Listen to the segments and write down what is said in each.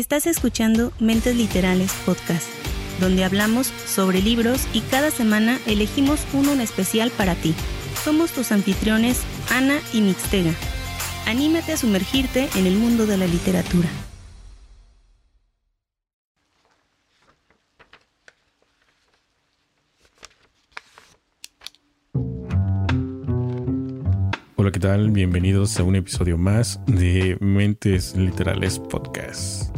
Estás escuchando Mentes Literales Podcast, donde hablamos sobre libros y cada semana elegimos uno en especial para ti. Somos tus anfitriones Ana y Mixtega. Anímate a sumergirte en el mundo de la literatura. Hola, ¿qué tal? Bienvenidos a un episodio más de Mentes Literales Podcast.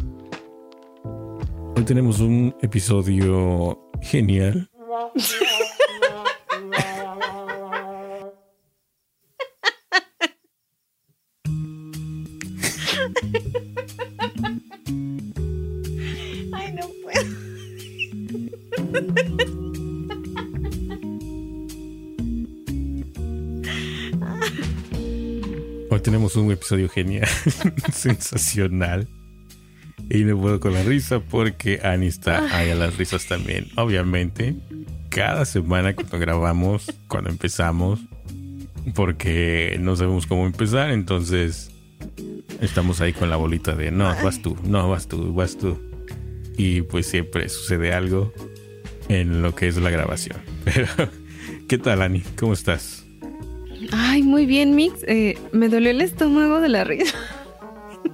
Hoy tenemos un episodio genial. Ay, no puedo. Hoy tenemos un episodio genial, sensacional. Y no puedo con la risa porque Ani está ahí a las risas también. Obviamente, cada semana cuando grabamos, cuando empezamos, porque no sabemos cómo empezar, entonces estamos ahí con la bolita de no, vas tú, no, vas tú, vas tú. Y pues siempre sucede algo en lo que es la grabación. Pero, ¿qué tal, Ani? ¿Cómo estás? Ay, muy bien, Mix. Eh, me dolió el estómago de la risa.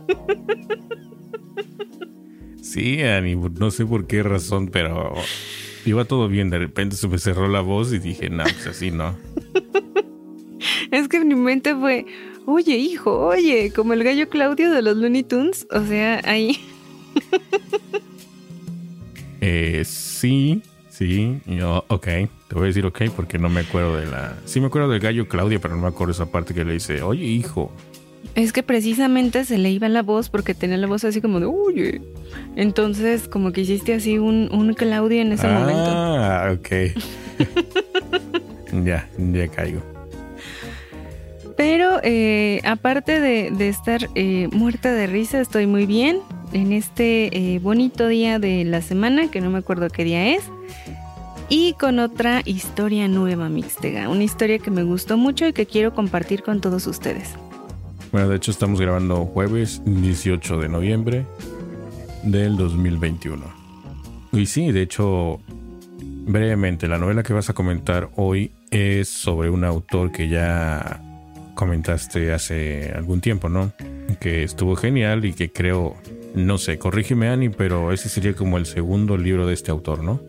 Sí, Ani, no sé por qué razón, pero iba todo bien. De repente se me cerró la voz y dije, no, pues así no. Es que mi mente fue, oye, hijo, oye, como el gallo Claudio de los Looney Tunes. O sea, ahí. Eh, sí, sí, yo, ok, te voy a decir ok porque no me acuerdo de la... Sí me acuerdo del gallo Claudia, pero no me acuerdo esa parte que le dice, oye, hijo. Es que precisamente se le iba la voz porque tenía la voz así como de, oye. Entonces, como que hiciste así un, un Claudio en ese momento. Ah, ok. ya, ya caigo. Pero eh, aparte de, de estar eh, muerta de risa, estoy muy bien en este eh, bonito día de la semana, que no me acuerdo qué día es. Y con otra historia nueva, Mixtega. Una historia que me gustó mucho y que quiero compartir con todos ustedes. Bueno, de hecho estamos grabando jueves 18 de noviembre del 2021. Y sí, de hecho, brevemente, la novela que vas a comentar hoy es sobre un autor que ya comentaste hace algún tiempo, ¿no? Que estuvo genial y que creo, no sé, corrígeme Ani, pero ese sería como el segundo libro de este autor, ¿no?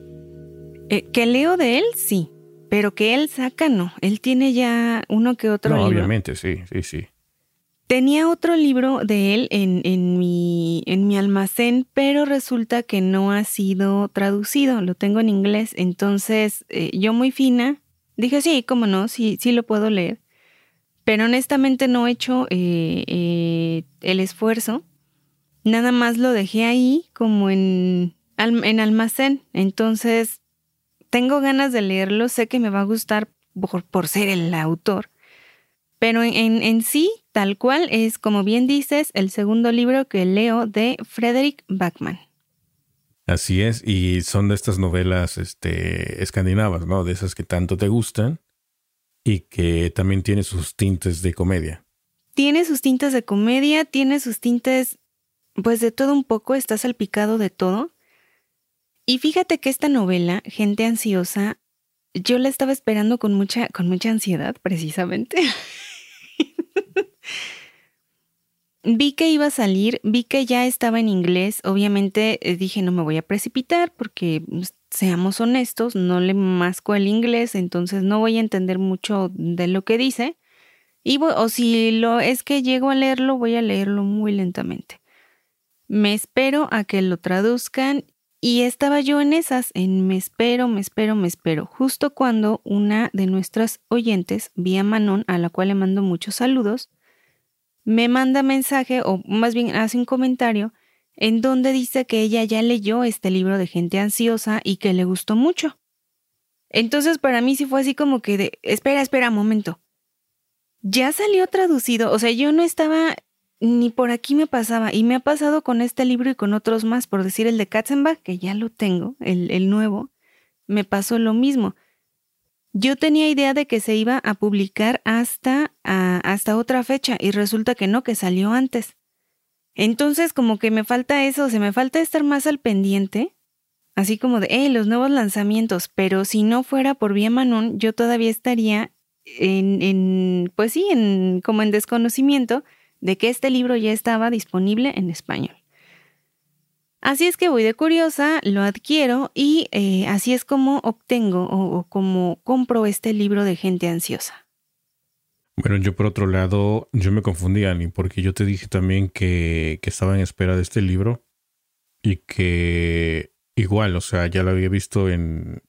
Eh, que leo de él, sí. Pero que él saca, no. Él tiene ya uno que otro no, libro. obviamente, sí, sí, sí. Tenía otro libro de él en, en, mi, en mi almacén, pero resulta que no ha sido traducido. Lo tengo en inglés. Entonces, eh, yo muy fina, dije, sí, cómo no, sí, sí lo puedo leer. Pero honestamente no he hecho eh, eh, el esfuerzo. Nada más lo dejé ahí como en, en almacén. Entonces, tengo ganas de leerlo. Sé que me va a gustar por, por ser el autor. Pero en, en sí, tal cual, es, como bien dices, el segundo libro que leo de Frederick Backman. Así es, y son de estas novelas este, escandinavas, ¿no? De esas que tanto te gustan y que también tiene sus tintes de comedia. Tiene sus tintes de comedia, tiene sus tintes, pues de todo un poco, está salpicado de todo. Y fíjate que esta novela, Gente Ansiosa, yo la estaba esperando con mucha, con mucha ansiedad, precisamente. vi que iba a salir, vi que ya estaba en inglés. Obviamente eh, dije, no me voy a precipitar porque, pues, seamos honestos, no le masco el inglés, entonces no voy a entender mucho de lo que dice. Y, vo- o si lo es que llego a leerlo, voy a leerlo muy lentamente. Me espero a que lo traduzcan y estaba yo en esas, en me espero, me espero, me espero, justo cuando una de nuestras oyentes, Vía Manon, a la cual le mando muchos saludos, me manda mensaje o más bien hace un comentario en donde dice que ella ya leyó este libro de gente ansiosa y que le gustó mucho. Entonces para mí sí fue así como que de, espera, espera, momento. Ya salió traducido, o sea, yo no estaba ni por aquí me pasaba y me ha pasado con este libro y con otros más, por decir el de Katzenbach, que ya lo tengo, el, el nuevo, me pasó lo mismo. Yo tenía idea de que se iba a publicar hasta, a- hasta otra fecha y resulta que no, que salió antes. Entonces, como que me falta eso, o sea, me falta estar más al pendiente, así como de, hey, los nuevos lanzamientos, pero si no fuera por Vía Manon, yo todavía estaría en, en, pues sí, en, como en desconocimiento de que este libro ya estaba disponible en español. Así es que voy de curiosa, lo adquiero y eh, así es como obtengo o, como compro este libro de gente ansiosa. Bueno, yo por otro lado, yo me confundí, Ani, porque yo te dije también que, que estaba en espera de este libro y que igual, o sea, ya lo había visto en,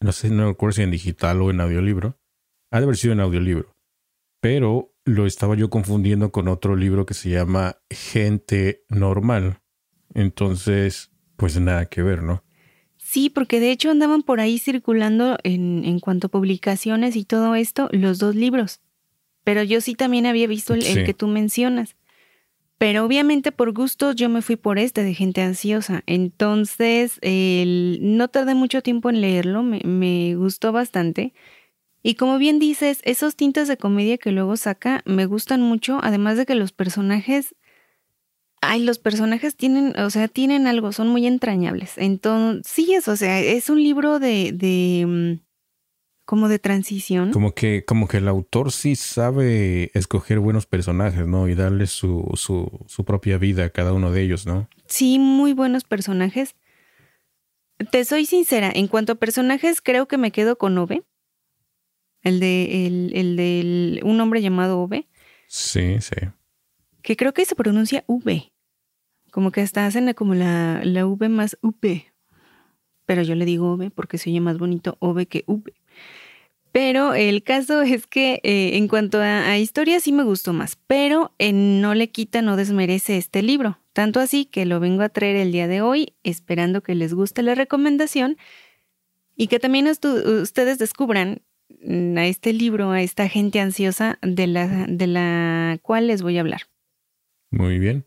no sé, no recuerdo si en digital o en audiolibro. Ha de haber sido en audiolibro. Pero lo estaba yo confundiendo con otro libro que se llama Gente Normal entonces, pues nada que ver, ¿no? Sí, porque de hecho andaban por ahí circulando en, en cuanto a publicaciones y todo esto, los dos libros. Pero yo sí también había visto el, que tú mencionas. Pero obviamente por gusto yo me fui por este de gente ansiosa. Entonces, no tardé mucho tiempo en leerlo, me, me, gustó bastante. Y como bien dices, esos tintes de comedia que luego saca me gustan mucho, además de que los personajes ay, los personajes tienen, o sea, tienen algo, son muy entrañables. Entonces, sí es, o sea, es un libro de, de mm, como de transición. Como que, como que el autor sí sabe escoger buenos personajes, ¿no? Y darle su, su, su propia vida a cada uno de ellos, ¿no? Sí, muy buenos personajes. Te soy sincera, en cuanto a personajes, creo que me quedo con Ove. El de el, el de un hombre llamado Ove. Sí, sí que creo que se pronuncia V. Como que hasta hacen como la, la V más V. Pero yo le digo V porque se oye más bonito V que V. Pero el caso es que eh, en cuanto a, historia sí me gustó más, pero eh, no le quita, no desmerece este libro. Tanto así que lo vengo a traer el día de hoy, esperando que les guste la recomendación y que también ustedes descubran a este libro, a esta gente ansiosa de la, de la cual les voy a hablar. Muy bien.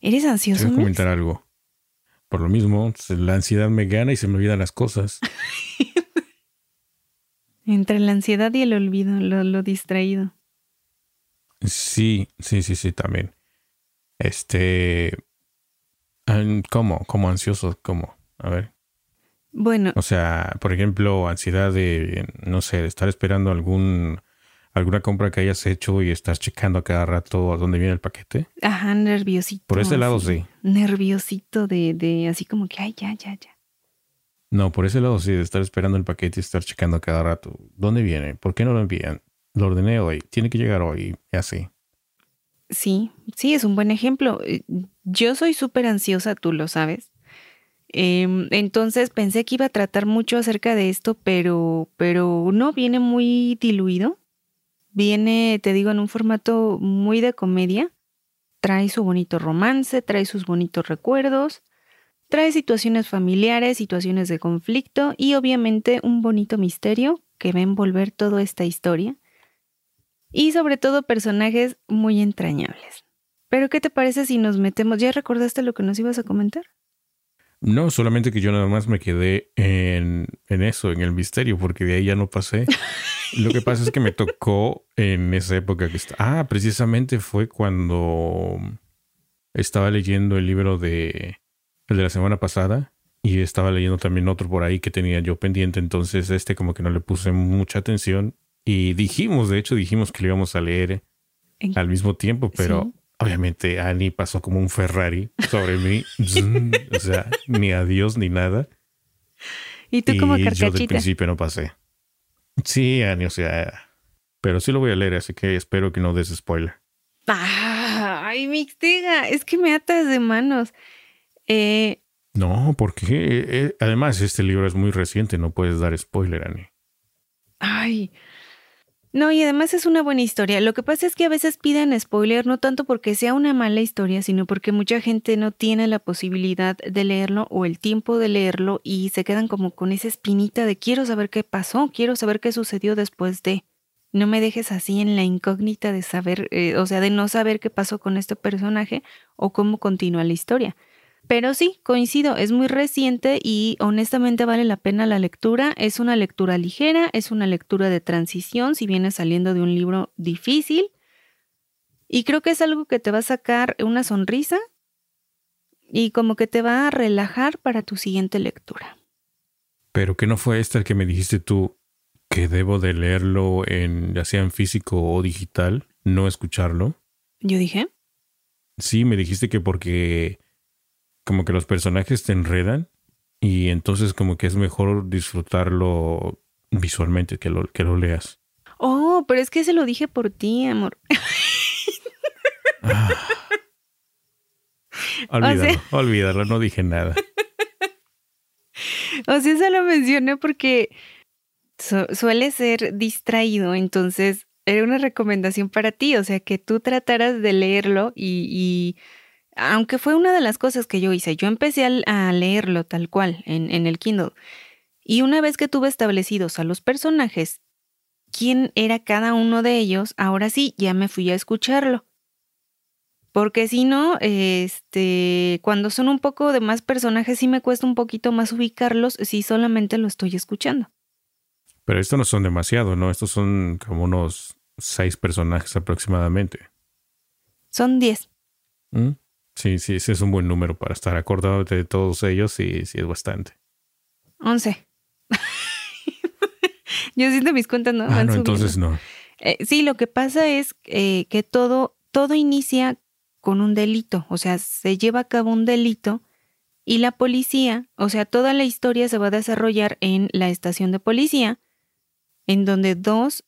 ¿Eres ansioso? Quiero comentar algo. Por lo mismo, la ansiedad me gana y se me olvidan las cosas. Entre la ansiedad y el olvido, lo, distraído. Sí, sí, sí, sí, también. Este. ¿Cómo? ¿Cómo ansioso? ¿Cómo? A ver. Bueno. O sea, por ejemplo, ansiedad de, no sé, de estar esperando algún alguna compra que hayas hecho y estás checando a cada rato a dónde viene el paquete. Ajá, nerviosito. Por ese lado sí. Nerviosito de, de así como que, ay, ya, ya, ya. No, por ese lado sí, de estar esperando el paquete y estar checando a cada rato. ¿Dónde viene? ¿Por qué no lo envían? Lo ordené hoy, tiene que llegar hoy, y así. Sí, sí, es un buen ejemplo. Eh, yo soy súper ansiosa, tú lo sabes. Em, entonces pensé que iba a tratar mucho acerca de esto, pero, pero no, viene muy diluido. Viene, te digo, en un formato muy de comedia. Trae su bonito romance, trae sus bonitos recuerdos, trae situaciones familiares, situaciones de conflicto y obviamente un bonito misterio que va a envolver toda esta historia. Y sobre todo personajes muy entrañables. Pero ¿qué te parece si nos metemos? ¿Ya recordaste lo que nos ibas a comentar? No, solamente que yo nada más me quedé en, en eso, en el misterio, porque de ahí ya no pasé. Lo que pasa es que me tocó en esa época que está. Ah, precisamente fue cuando estaba leyendo el libro de el de la semana pasada y estaba leyendo también otro por ahí que tenía yo pendiente, entonces este como que no le puse mucha atención y dijimos, de hecho dijimos que lo íbamos a leer al mismo tiempo, pero obviamente Annie pasó como un Ferrari sobre mí. o sea, ni adiós ni nada. Y tú como y Yo del principio no pasé. Sí, Annie, o sea. Pero sí lo voy a leer, así que espero que no des spoiler. ay, Mixtega, es que me atas de manos. Eh, no, porque eh, además este libro es muy reciente, no puedes dar spoiler, Annie. Ay, no, y además es una buena historia. Lo que pasa es que a veces piden spoiler no tanto porque sea una mala historia, sino porque mucha gente no tiene la posibilidad de leerlo o el tiempo de leerlo y se quedan como con esa espinita de quiero saber qué pasó, quiero saber qué sucedió después de. No me dejes así en la incógnita de saber, eh, o sea, de no saber qué pasó con este personaje o cómo continúa la historia. Pero sí, coincido, es muy reciente y honestamente vale la pena la lectura. Es una lectura ligera, es una lectura de transición, si viene saliendo de un libro difícil. Y creo que es algo que te va a sacar una sonrisa y como que te va a relajar para tu siguiente lectura. Pero que no fue este el que me dijiste tú que debo de leerlo en ya sea en físico o digital, no escucharlo. Yo dije. Sí, me dijiste que porque como que los personajes te enredan y entonces como que es mejor disfrutarlo visualmente que lo, que lo leas. Oh, pero es que se lo dije por ti, amor. Ah. Olvídalo, olvídalo, no dije nada. O sea, eso lo mencioné porque suele ser distraído, entonces era una recomendación para ti, o sea, que tú trataras de leerlo y, aunque fue una de las cosas que yo hice, yo empecé a, leerlo tal cual en, en el Kindle. Y una vez que tuve establecidos a los personajes, quién era cada uno de ellos, ahora sí, ya me fui a escucharlo. Porque si no, este, cuando son un poco de más personajes, sí me cuesta un poquito más ubicarlos si solamente lo estoy escuchando. Pero estos no son demasiado, ¿no? Estos son como unos seis personajes aproximadamente. Son diez. ¿Mm? Sí, sí, ese es un buen número para estar acordado de todos ellos, sí, sí es bastante. Once. Yo siento mis cuentas, ¿no? Ah, no, entonces no. Eh, sí, lo que pasa es eh, que todo, todo inicia con un delito, o sea, se lleva a cabo un delito y la policía, o sea, toda la historia se va a desarrollar en la estación de policía, en donde dos,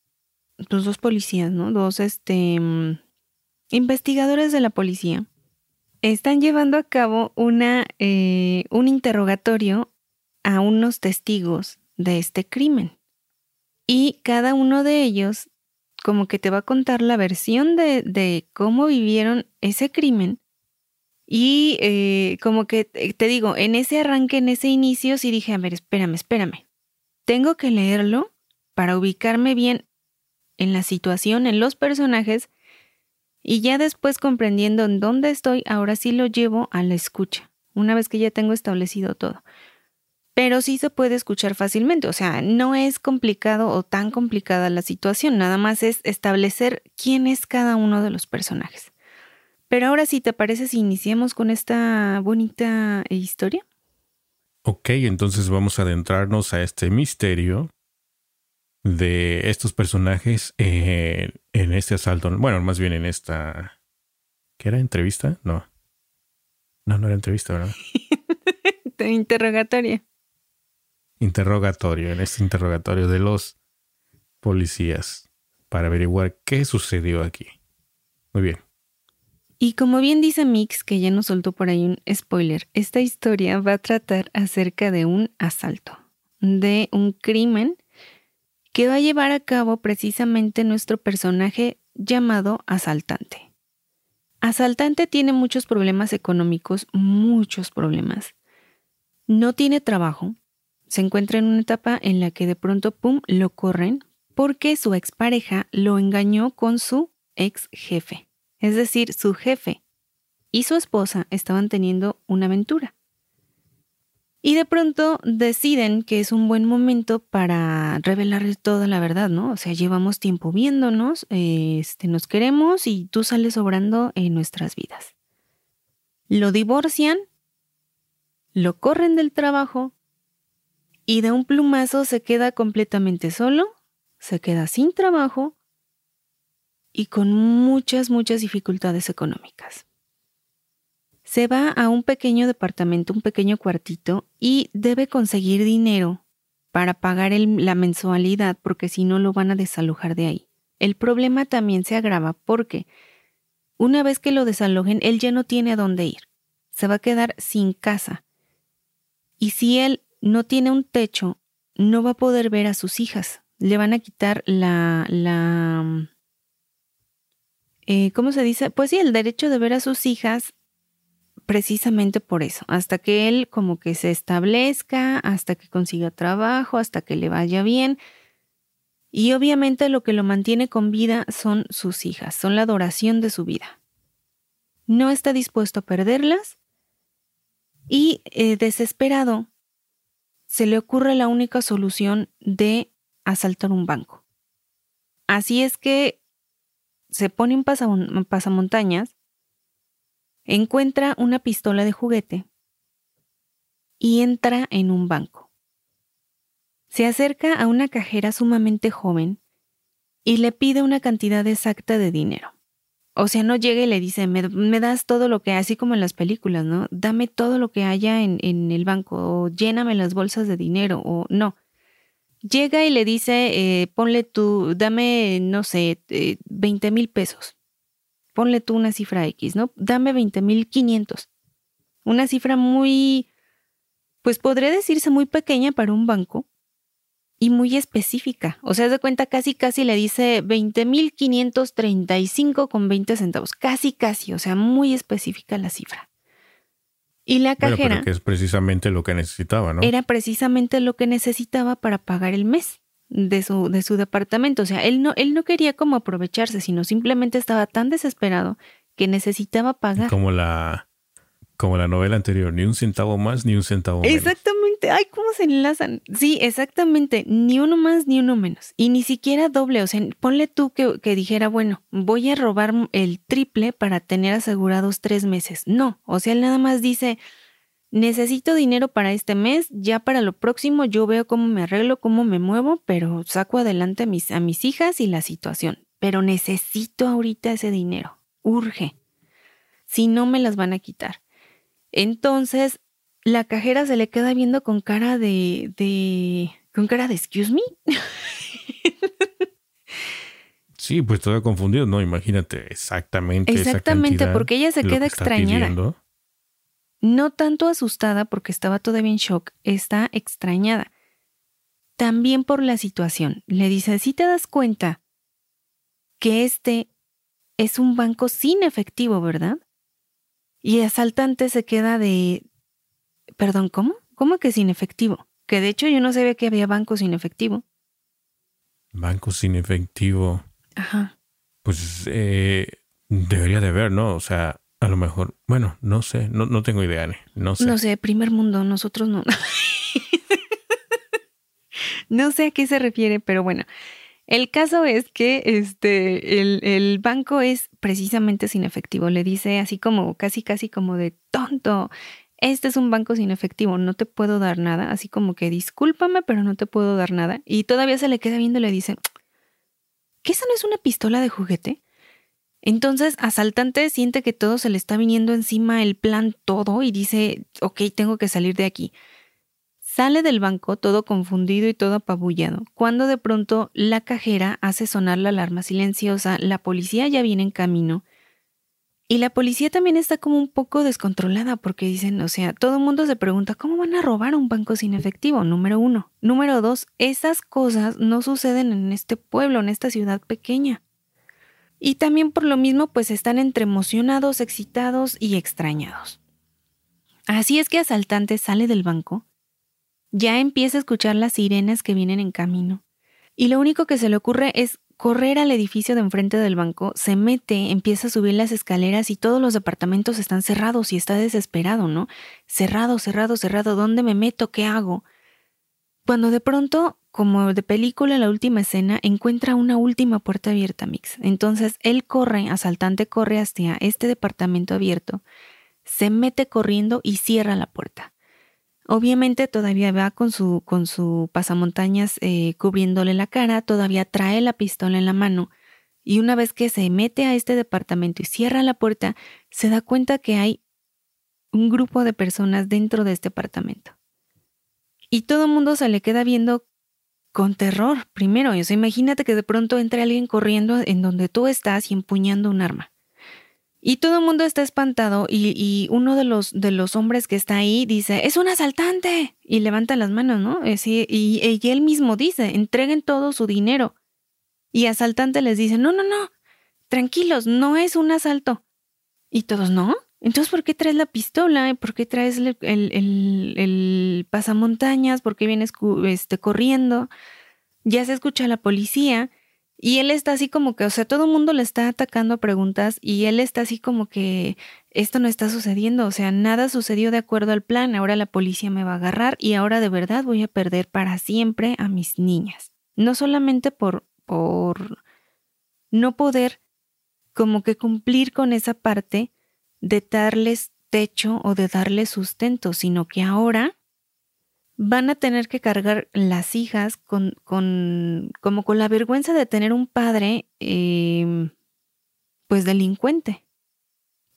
pues, dos policías, ¿no? Dos, este, mm, investigadores de la policía están llevando a cabo una, eh, un interrogatorio a unos testigos de este crimen. Y cada uno de ellos como que te va a contar la versión de, cómo vivieron ese crimen. Y eh, como que te digo, en ese arranque, en ese inicio, sí dije, a ver, espérame, espérame. Tengo que leerlo para ubicarme bien en la situación, en los personajes, y ya después comprendiendo en dónde estoy, ahora sí lo llevo a la escucha, una vez que ya tengo establecido todo pero sí se puede escuchar fácilmente. O sea, no es complicado o tan complicada la situación, nada más es establecer quién es cada uno de los personajes. Pero ahora sí, ¿te parece si iniciamos con esta bonita historia? Ok, entonces vamos a adentrarnos a este misterio de estos personajes en, en este asalto. Bueno, más bien en esta... ¿Qué era? ¿Entrevista? No. No, no era entrevista, ¿verdad? Interrogatoria interrogatorio, en este interrogatorio de los policías para averiguar qué sucedió aquí. Muy bien. Y como bien dice Mix, que ya nos soltó por ahí un spoiler, esta historia va a tratar acerca de un asalto, de un crimen que va a llevar a cabo precisamente nuestro personaje llamado asaltante. Asaltante tiene muchos problemas económicos, muchos problemas. No tiene trabajo, se encuentra en una etapa en la que de pronto, ¡pum!, lo corren porque su expareja lo engañó con su ex jefe. Es decir, su jefe y su esposa estaban teniendo una aventura. Y de pronto deciden que es un buen momento para revelarle toda la verdad, ¿no? O sea, llevamos tiempo viéndonos, este, nos queremos y tú sales sobrando en nuestras vidas. Lo divorcian, lo corren del trabajo y de un plumazo se queda completamente solo, se queda sin trabajo y con muchas, muchas dificultades económicas. Se va a un pequeño departamento, un pequeño cuartito y debe conseguir dinero para pagar la mensualidad porque si no lo van a desalojar de ahí. El problema también se agrava porque una vez que lo desalojen, él ya no tiene a dónde ir. Se va a quedar sin casa. Y si él no tiene un techo, no va a poder ver a sus hijas. Le van a quitar la, la, eh, ¿cómo se dice? Pues sí, el derecho de ver a sus hijas precisamente por eso, hasta que él como que se establezca, hasta que consiga trabajo, hasta que le vaya bien. Y obviamente lo que lo mantiene con vida son sus hijas, son la adoración de su vida. No está dispuesto a perderlas y eh, desesperado se le ocurre la única solución de asaltar un banco. Así es que se pone un pasamontañas, encuentra una pistola de juguete y entra en un banco. Se acerca a una cajera sumamente joven y le pide una cantidad exacta de dinero. O sea, no llega y le dice, me, das todo lo que, así como en las películas, ¿no? Dame todo lo que haya en, el banco, o lléname las bolsas de dinero, o no. Llega y le dice, eh, ponle tú, dame, no sé, 20 eh, mil pesos. Ponle tú una cifra X, ¿no? Dame 20 mil 500. Una cifra muy, pues podría decirse muy pequeña para un banco y muy específica. O sea, de cuenta casi, casi le dice 20 mil 535 con 20 centavos. Casi, casi. O sea, muy específica la cifra. Y la cajera. que es precisamente lo que necesitaba, ¿no? Era precisamente lo que necesitaba para pagar el mes de su, de su departamento. O sea, él no, él no quería como aprovecharse, sino simplemente estaba tan desesperado que necesitaba pagar. Como la, como la novela anterior, ni un centavo más, ni un centavo menos. Exactamente. Ay, ¿cómo se enlazan? Sí, exactamente. Ni uno más, ni uno menos. Y ni siquiera doble. O sea, ponle tú que, que dijera, bueno, voy a robar el triple para tener asegurados tres meses. No. O sea, él nada más dice, necesito dinero para este mes, ya para lo próximo yo veo cómo me arreglo, cómo me muevo, pero saco adelante a mis, a mis hijas y la situación. Pero necesito ahorita ese dinero. Urge. Si no, me las van a quitar. Entonces, la cajera se le queda viendo con cara de, de con cara de excuse me. Sí, pues todo confundido, ¿no? Imagínate exactamente. Exactamente, porque ella se queda extrañada. No tanto asustada porque estaba todavía en shock, está extrañada. También por la situación. Le dice, si te das cuenta que este es un banco sin efectivo, ¿verdad? Y asaltante se queda de... Perdón, ¿cómo? ¿Cómo que sin efectivo? Que de hecho yo no sabía que había bancos sin efectivo. Banco sin efectivo. Ajá. Pues eh, debería de haber, ¿no? O sea, a lo mejor, bueno, no sé, no, no tengo idea, no sé. No sé, primer mundo, nosotros no. no sé a qué se refiere, pero bueno, el caso es que este, el, banco es precisamente sin efectivo. Le dice así como, casi, casi como de tonto. Este es un banco sin efectivo, no te puedo dar nada. Así como que discúlpame, pero no te puedo dar nada. Y todavía se le queda viendo y le dice, ¿qué esa no es una pistola de juguete? Entonces, asaltante siente que todo se le está viniendo encima, el plan todo, y dice, ok, tengo que salir de aquí. Sale del banco todo confundido y todo apabullado, cuando de pronto la cajera hace sonar la alarma silenciosa, la policía ya viene en camino. Y la policía también está como un poco descontrolada porque dicen, o sea, todo el mundo se pregunta, ¿cómo van a robar un banco sin efectivo? Número uno. Número dos, esas cosas no suceden en este pueblo, en esta ciudad pequeña. Y también por lo mismo, pues están entre emocionados, excitados y extrañados. Así es que Asaltante sale del banco ya empieza a escuchar las sirenas que vienen en camino. Y lo único que se le ocurre es correr al edificio de enfrente del banco, se mete, empieza a subir las escaleras y todos los departamentos están cerrados y está desesperado, ¿no? Cerrado, cerrado, cerrado, ¿dónde me meto? ¿Qué hago? Cuando de pronto, como de película la última escena, encuentra una última puerta abierta, Mix. Entonces él corre, asaltante corre hacia este departamento abierto, se mete corriendo y cierra la puerta. Obviamente todavía va con su, con su pasamontañas eh, cubriéndole la cara, todavía trae la pistola en la mano y una vez que se mete a este departamento y cierra la puerta, se da cuenta que hay un grupo de personas dentro de este apartamento. Y todo el mundo se le queda viendo con terror, primero. O sea, imagínate que de pronto entre alguien corriendo en donde tú estás y empuñando un arma. Y todo el mundo está espantado y, uno de los, de los hombres que está ahí dice, es un asaltante. Y levanta las manos, ¿no? y, y, él mismo dice, entreguen todo su dinero. Y asaltante les dice, no, no, no, tranquilos, no es un asalto. Y todos, ¿no? Entonces, ¿por qué traes la pistola? ¿Por qué traes el, el, pasamontañas? ¿Por qué vienes este, corriendo? Ya se escucha la policía y él está así como que, o sea, todo el mundo le está atacando a preguntas y él está así como que esto no está sucediendo, o sea, nada sucedió de acuerdo al plan, ahora la policía me va a agarrar y ahora de verdad voy a perder para siempre a mis niñas. No solamente por, por no poder como que cumplir con esa parte de darles techo o de darles sustento, sino que ahora van a tener que cargar las hijas con, con como con la vergüenza de tener un padre, em, pues delincuente.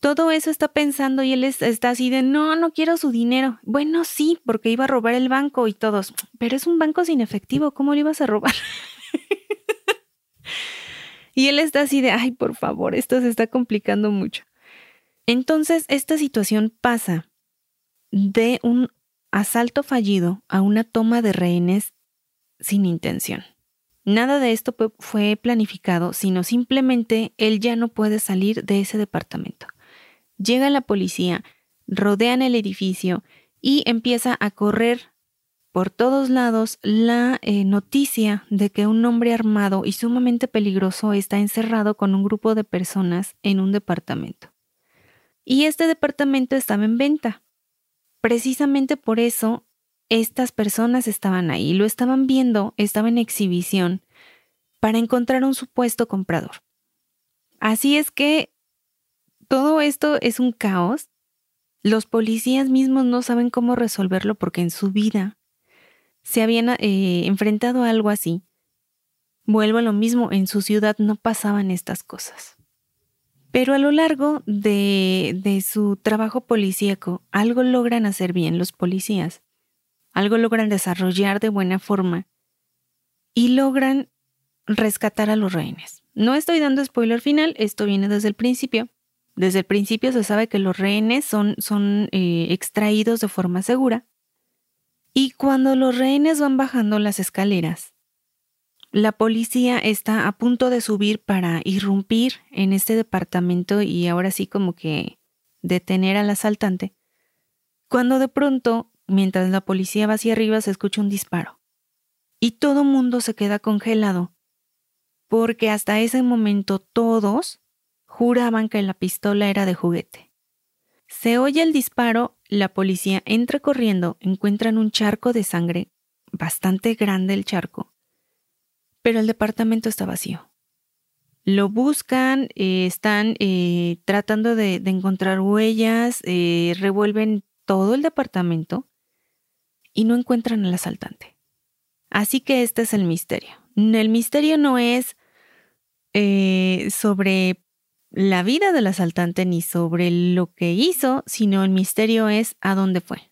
Todo eso está pensando y él está así de, no, no quiero su dinero. Bueno, sí, porque iba a robar el banco y todos, pero es un banco sin efectivo, ¿cómo lo ibas a robar? y él está así de, ay, por favor, esto se está complicando mucho. Entonces, esta situación pasa de un asalto fallido a una toma de rehenes sin intención. Nada de esto fue planificado, sino simplemente él ya no puede salir de ese departamento. Llega la policía, rodean el edificio y empieza a correr por todos lados la eh, noticia de que un hombre armado y sumamente peligroso está encerrado con un grupo de personas en un departamento. Y este departamento estaba en venta. Precisamente por eso estas personas estaban ahí, lo estaban viendo, estaba en exhibición para encontrar un supuesto comprador. Así es que todo esto es un caos. Los policías mismos no saben cómo resolverlo porque en su vida se habían eh, enfrentado a algo así. Vuelvo a lo mismo, en su ciudad no pasaban estas cosas. Pero a lo largo de, su trabajo policíaco, algo logran hacer bien los policías, algo logran desarrollar de buena forma y logran rescatar a los rehenes. No estoy dando spoiler final, esto viene desde el principio. Desde el principio se sabe que los rehenes son, son eh, extraídos de forma segura. Y cuando los rehenes van bajando las escaleras, la policía está a punto de subir para irrumpir en este departamento y ahora sí como que detener al asaltante, cuando de pronto, mientras la policía va hacia arriba, se escucha un disparo. Y todo mundo se queda congelado, porque hasta ese momento todos juraban que la pistola era de juguete. Se oye el disparo, la policía entra corriendo, encuentran un charco de sangre, bastante grande el charco, pero el departamento está vacío. Lo buscan, eh, están eh, tratando de, encontrar huellas, eh, revuelven todo el departamento y no encuentran al asaltante. Así que este es el misterio. El misterio no es sobre la vida del asaltante ni sobre lo que hizo, sino el misterio es a dónde fue.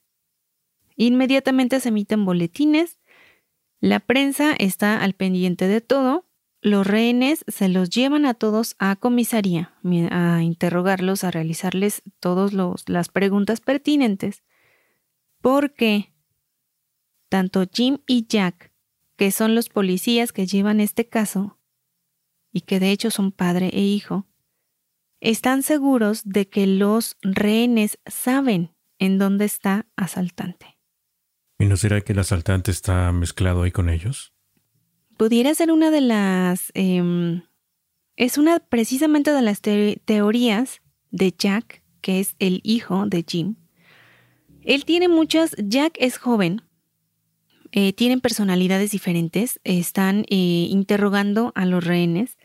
Inmediatamente se emiten boletines, la prensa está al pendiente de todo, los rehenes se los llevan a todos a comisaría, a interrogarlos, a realizarles todas las preguntas pertinentes, porque tanto Jim y Jack, que son los policías que llevan este caso, y que de hecho son padre e hijo, están seguros de que los rehenes saben en dónde está asaltante. ¿Y no será que el asaltante está mezclado ahí con ellos? Pudiera ser una de las... Em, es una precisamente de las teorías de Jack, que es el hijo de Jim. Él tiene muchas... Jack es joven, eh, tienen personalidades diferentes, están eh, interrogando a los rehenes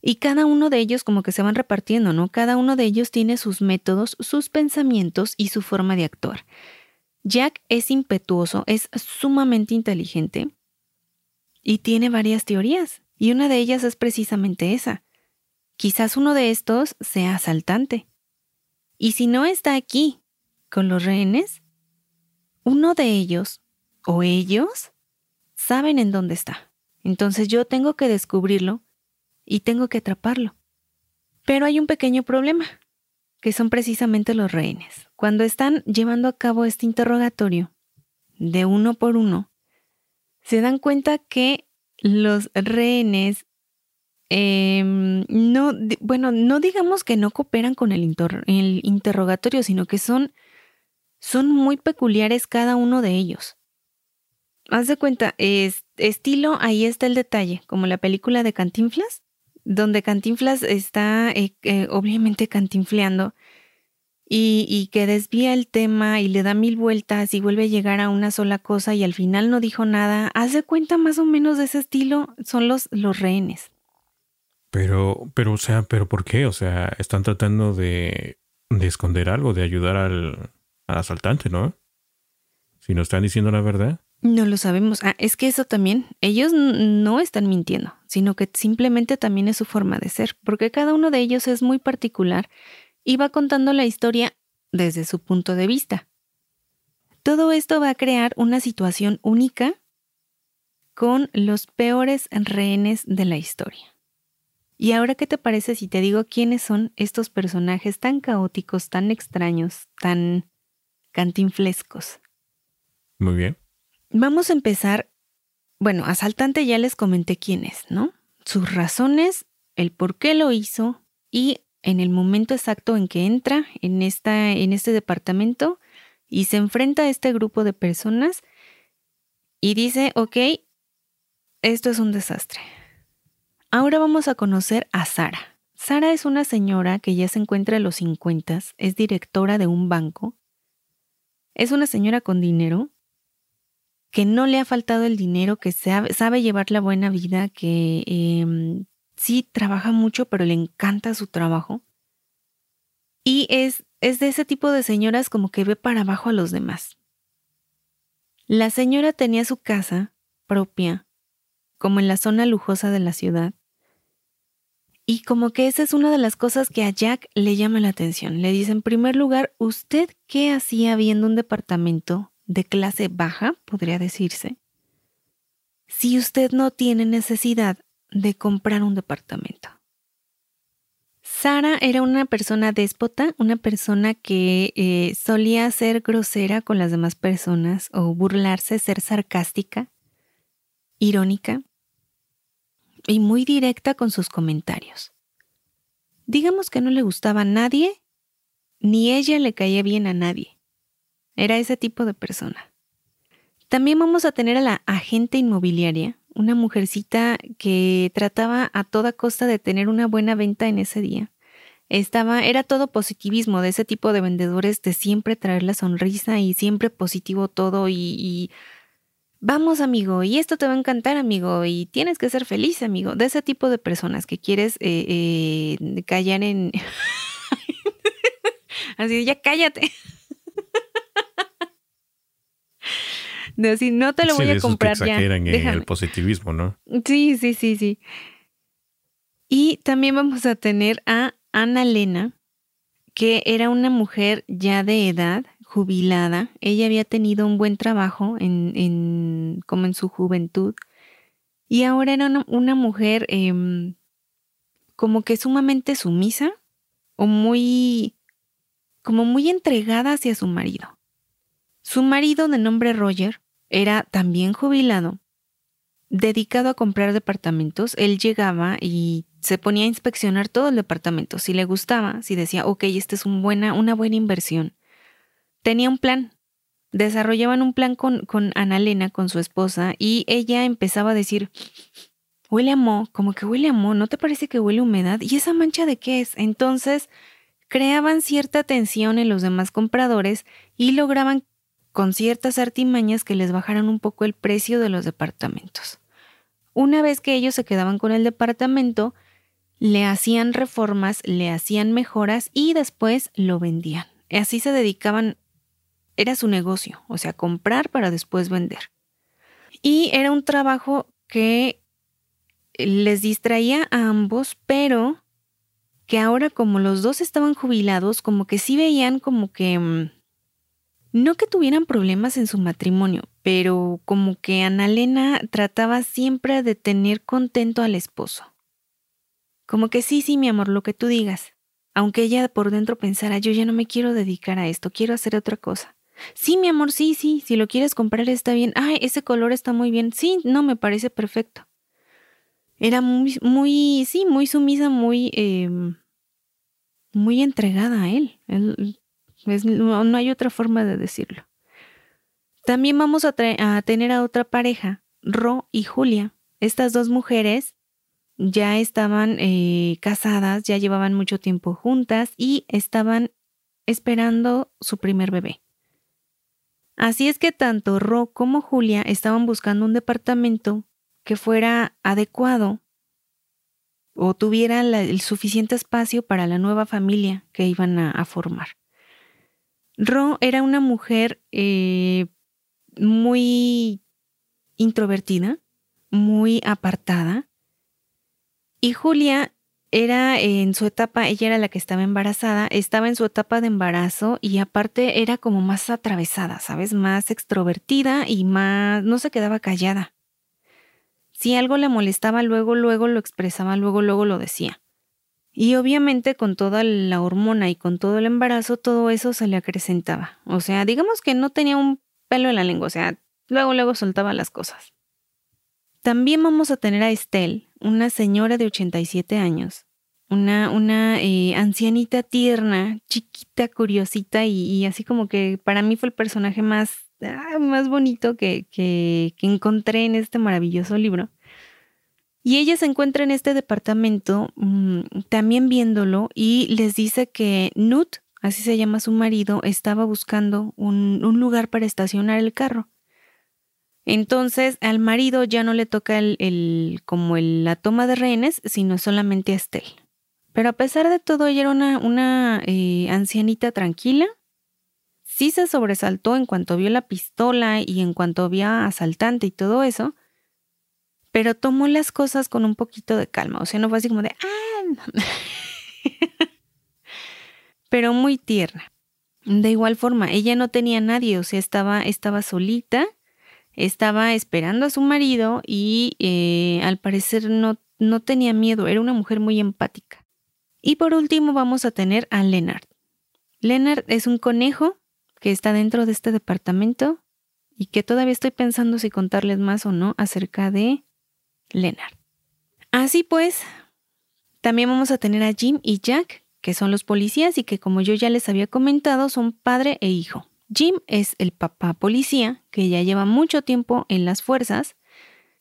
y cada uno de ellos como que se van repartiendo, ¿no? Cada uno de ellos tiene sus métodos, sus pensamientos y su forma de actuar. Jack es impetuoso, es sumamente inteligente y tiene varias teorías. Y una de ellas es precisamente esa. Quizás uno de estos sea asaltante. Y si no está aquí con los rehenes, uno de ellos o ellos saben en dónde está. Entonces yo tengo que descubrirlo y tengo que atraparlo. Pero hay un pequeño problema, que son precisamente los rehenes. Cuando están llevando a cabo este interrogatorio, de uno por uno, se dan cuenta que los rehenes em, no, bueno, no digamos que no cooperan con el, el interrogatorio, sino que son, son muy peculiares cada uno de ellos. Haz de cuenta, es, estilo, ahí está el detalle, como la película de Cantinflas, donde Cantinflas está eh, eh, obviamente cantinfleando y, que desvía el tema y le da mil vueltas y vuelve a llegar a una sola cosa y al final no dijo nada, haz de cuenta más o menos de ese estilo, son los, los rehenes. Pero, pero, o sea, pero ¿por qué? O sea, están tratando de, de esconder algo, de ayudar al, al asaltante, ¿no? Si no están diciendo la verdad. No lo sabemos. Ah, es que eso también, ellos no están mintiendo, sino que simplemente también es su forma de ser, porque cada uno de ellos es muy particular y va contando la historia desde su punto de vista. Todo esto va a crear una situación única con los peores rehenes de la historia. ¿Y ahora qué te parece si te digo quiénes son estos personajes tan caóticos, tan extraños, tan cantinflescos? Muy bien. Vamos a empezar. Bueno, asaltante ya les comenté quién es, ¿no? Sus razones, el por qué lo hizo y en el momento exacto en que entra en, esta, en este departamento y se enfrenta a este grupo de personas y dice, ok, esto es un desastre. Ahora vamos a conocer a Sara. Sara es una señora que ya se encuentra en los 50, es directora de un banco. Es una señora con dinero, que no le ha faltado el dinero, que sabe, llevar la buena vida, que em, sí trabaja mucho, pero le encanta su trabajo. Y es, es de ese tipo de señoras como que ve para abajo a los demás. La señora tenía su casa propia, como en la zona lujosa de la ciudad, y como que esa es una de las cosas que a Jack le llama la atención. Le dice, en primer lugar, ¿usted qué hacía viendo un departamento de clase baja, podría decirse, si usted no tiene necesidad de comprar un departamento? Sara era una persona déspota, una persona que eh, solía ser grosera con las demás personas o burlarse, ser sarcástica, irónica y muy directa con sus comentarios. Digamos que no le gustaba a nadie, ni ella le caía bien a nadie. Era ese tipo de persona. También vamos a tener a la agente inmobiliaria, una mujercita que trataba a toda costa de tener una buena venta en ese día. Estaba, era todo positivismo de ese tipo de vendedores de siempre traer la sonrisa y siempre positivo todo y vamos amigo, y esto te va a encantar amigo, y tienes que ser feliz amigo, de ese tipo de personas que quieres eh, eh, callar en... Así, ya cállate. De así, no te lo voy a comprar ya. En el positivismo, ¿no? Sí, sí, sí, sí. Y también vamos a tener a Ana Lena, que era una mujer ya de edad, jubilada. Ella había tenido un buen trabajo en, como en su juventud. Y ahora era una, mujer em, como que sumamente sumisa o muy, como muy entregada hacia su marido. Su marido de nombre Roger era también jubilado, dedicado a comprar departamentos. Él llegaba y se ponía a inspeccionar todo el departamento. Si le gustaba, si decía, ok, esta es una buena inversión, tenía un plan. Desarrollaban un plan con, con Ana con su esposa, y ella empezaba a decir, huele a mo, como que huele a mo, ¿no te parece que huele humedad? ¿Y esa mancha de qué es? Entonces, creaban cierta tensión en los demás compradores y lograban con ciertas artimañas que les bajaran un poco el precio de los departamentos. Una vez que ellos se quedaban con el departamento, le hacían reformas, le hacían mejoras y después lo vendían. Así se dedicaban era su negocio, o sea, comprar para después vender. Y era un trabajo que les distraía a ambos, pero que ahora como los dos estaban jubilados, como que sí veían como que... No que tuvieran problemas en su matrimonio, pero como que Annalena trataba siempre de tener contento al esposo. Como que sí, sí, mi amor, lo que tú digas. Aunque ella por dentro pensara, yo ya no me quiero dedicar a esto, quiero hacer otra cosa. Sí, mi amor, sí, sí, si lo quieres comprar está bien. Ay, ese color está muy bien. Sí, no, me parece perfecto. Era muy, muy, sí, muy sumisa, muy, em, muy entregada a él. No, hay otra forma de decirlo. También vamos a, tener a otra pareja, Ro y Julia. Estas dos mujeres ya estaban eh, casadas, ya llevaban mucho tiempo juntas y estaban esperando su primer bebé. Así es que tanto Ro como Julia estaban buscando un departamento que fuera adecuado o tuviera el suficiente espacio para la nueva familia que iban a, formar. Ro era una mujer eh, muy introvertida, muy apartada, y Julia era en su etapa, ella era la que estaba embarazada, estaba en su etapa de embarazo y aparte era como más atravesada, ¿sabes? Más extrovertida y más, no se quedaba callada. Si algo le molestaba, luego, luego lo expresaba, luego, luego lo decía. Y obviamente con toda la hormona y con todo el embarazo, todo eso se le acrecentaba. O sea, digamos que no tenía un pelo en la lengua, o sea, luego, luego soltaba las cosas. También vamos a tener a Estelle, una señora de 87 años, una, una eh, ancianita tierna, chiquita, curiosita y, así como que para mí fue el personaje más, ah, más bonito que, que, encontré en este maravilloso libro. Y ella se encuentra en este departamento mm, también viéndolo y les dice que Nut, así se llama su marido, estaba buscando un, lugar para estacionar el carro. Entonces al marido ya no le toca el, como la toma de rehenes, sino solamente a Estelle. Pero a pesar de todo, ella era una, una eh, ancianita tranquila. Sí se sobresaltó en cuanto vio la pistola y en cuanto vio a asaltante y todo eso, pero tomó las cosas con un poquito de calma. O sea, no fue así como de, ah, pero muy tierna. De igual forma, ella no tenía nadie, o sea, estaba, estaba solita estaba esperando a su marido y eh, al parecer no, no tenía miedo, era una mujer muy empática. Y por último vamos a tener a Leonard. Leonard es un conejo que está dentro de este departamento y que todavía estoy pensando si contarles más o no acerca de Leonard. Así pues, también vamos a tener a Jim y Jack, que son los policías y que como yo ya les había comentado son padre e hijo. Jim es el papá policía que ya lleva mucho tiempo en las fuerzas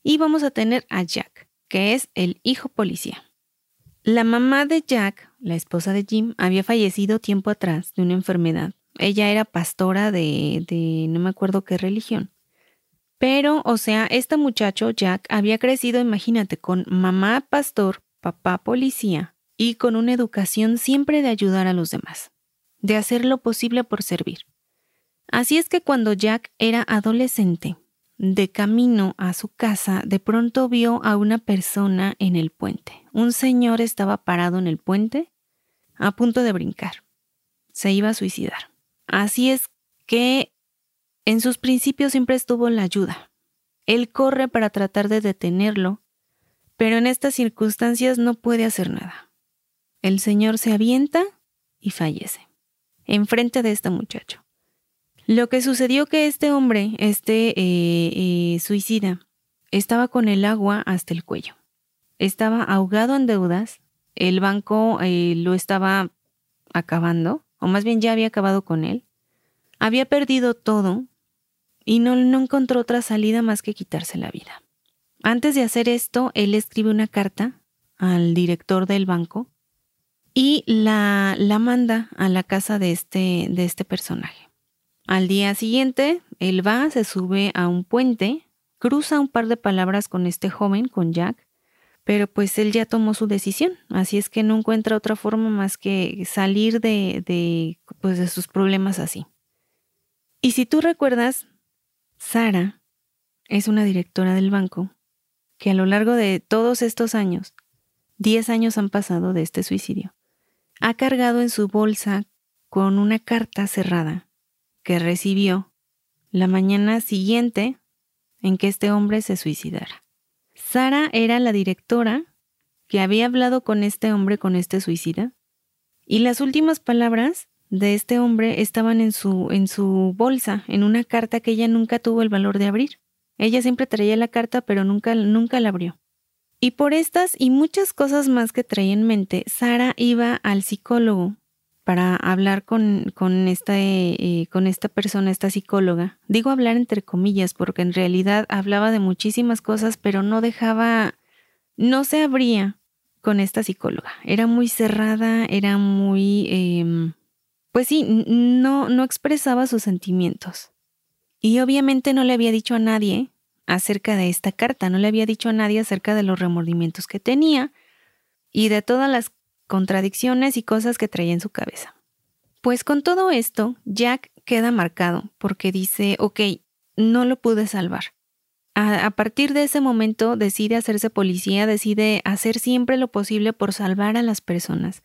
y vamos a tener a Jack, que es el hijo policía. La mamá de Jack, la esposa de Jim, había fallecido tiempo atrás de una enfermedad. Ella era pastora de, de no me acuerdo qué religión. Pero, o sea, este muchacho, Jack, había crecido, imagínate, con mamá pastor, papá policía y con una educación siempre de ayudar a los demás, de hacer lo posible por servir. Así es que cuando Jack era adolescente, de camino a su casa, de pronto vio a una persona en el puente. Un señor estaba parado en el puente, a punto de brincar. Se iba a suicidar. Así es que en sus principios siempre estuvo la ayuda. Él corre para tratar de detenerlo, pero en estas circunstancias no puede hacer nada. El señor se avienta y fallece, enfrente de este muchacho. Lo que sucedió que este hombre, este eh, eh, suicida, estaba con el agua hasta el cuello. Estaba ahogado en deudas, el banco eh, lo estaba acabando, o más bien ya había acabado con él. Había perdido todo y no, no encontró otra salida más que quitarse la vida. Antes de hacer esto, él escribe una carta al director del banco y la, la manda a la casa de este, de este personaje. Al día siguiente, él va, se sube a un puente, cruza un par de palabras con este joven, con Jack, pero pues él ya tomó su decisión, así es que no encuentra otra forma más que salir de, de, pues de sus problemas así. Y si tú recuerdas, Sara es una directora del banco que a lo largo de todos estos años, 10 años han pasado de este suicidio, ha cargado en su bolsa con una carta cerrada que recibió la mañana siguiente en que este hombre se suicidara. Sara era la directora que había hablado con este hombre, con este suicida, y las últimas palabras de este hombre estaban en su, en su bolsa, en una carta que ella nunca tuvo el valor de abrir. Ella siempre traía la carta, pero nunca, nunca la abrió. Y por estas y muchas cosas más que traía en mente, Sara iba al psicólogo para hablar con, con, esta, eh, con esta persona, esta psicóloga. Digo hablar entre comillas porque en realidad hablaba de muchísimas cosas, pero no dejaba, no se abría con esta psicóloga. Era muy cerrada, era muy, em, pues sí, no, no expresaba sus sentimientos. Y obviamente no le había dicho a nadie acerca de esta carta, no le había dicho a nadie acerca de los remordimientos que tenía y de todas las contradicciones y cosas que traía en su cabeza. Pues con todo esto, Jack queda marcado porque dice, ok, no lo pude salvar. A, partir de ese momento decide hacerse policía, decide hacer siempre lo posible por salvar a las personas.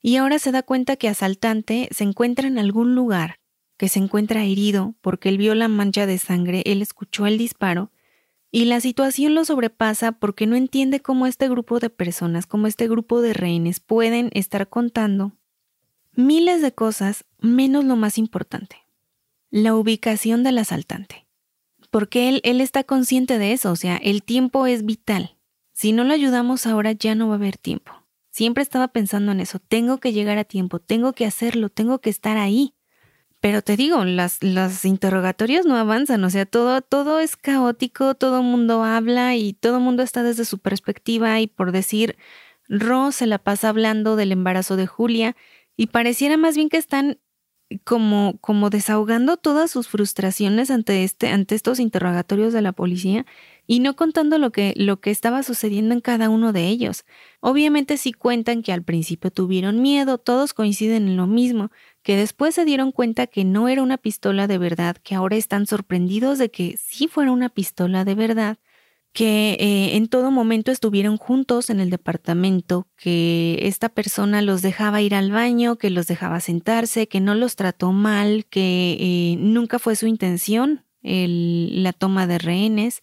Y ahora se da cuenta que asaltante se encuentra en algún lugar, que se encuentra herido porque él vio la mancha de sangre, él escuchó el disparo y la situación lo sobrepasa porque no entiende cómo este grupo de personas, cómo este grupo de rehenes pueden estar contando miles de cosas menos lo más importante, la ubicación del asaltante. Porque él, él está consciente de eso, o sea, el tiempo es vital. Si no lo ayudamos ahora ya no va a haber tiempo. Siempre estaba pensando en eso, tengo que llegar a tiempo, tengo que hacerlo, tengo que estar ahí. Pero te digo, los interrogatorios no avanzan, o sea, todo, todo es caótico, todo el mundo habla y todo el mundo está desde su perspectiva y por decir, Ro se la pasa hablando del embarazo de Julia y pareciera más bien que están como, como desahogando todas sus frustraciones ante, este, ante estos interrogatorios de la policía y no contando lo que, lo que estaba sucediendo en cada uno de ellos. Obviamente sí cuentan que al principio tuvieron miedo, todos coinciden en lo mismo, que después se dieron cuenta que no era una pistola de verdad, que ahora están sorprendidos de que sí fuera una pistola de verdad, que eh, en todo momento estuvieron juntos en el departamento, que esta persona los dejaba ir al baño, que los dejaba sentarse, que no los trató mal, que eh, nunca fue su intención la toma de rehenes.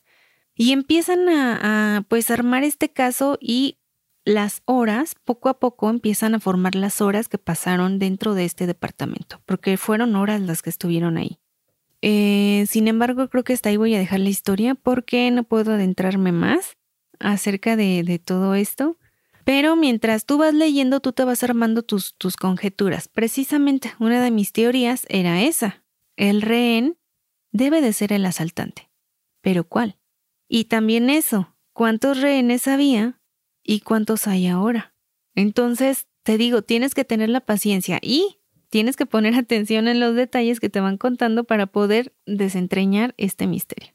Y empiezan a, pues armar este caso y las horas, poco a poco empiezan a formar las horas que pasaron dentro de este departamento, porque fueron horas las que estuvieron ahí. Eh, sin embargo, creo que hasta ahí voy a dejar la historia porque no puedo adentrarme más acerca de, todo esto. Pero mientras tú vas leyendo, tú te vas armando tus, tus conjeturas. Precisamente una de mis teorías era esa. El rehén debe de ser el asaltante. ¿Pero cuál? Y también eso, ¿cuántos rehenes había y cuántos hay ahora? Entonces, te digo, tienes que tener la paciencia y tienes que poner atención en los detalles que te van contando para poder desentrañar este misterio.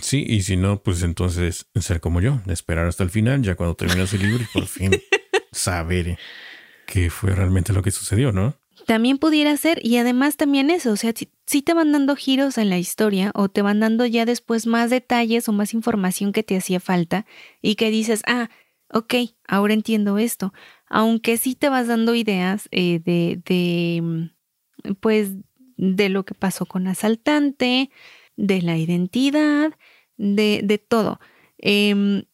Sí, y si no, pues entonces ser como yo, esperar hasta el final, ya cuando terminas el libro y por fin saber qué fue realmente lo que sucedió, ¿no? También pudiera ser, y además también eso, o sea, si, te van dando giros en la historia o te van dando ya después más detalles o más información que te hacía falta y que dices, ah, ok, ahora entiendo esto aunque sí te vas dando ideas eh, de, de, mm, pues, de lo que pasó con asaltante, de la identidad, de, de todo. Em,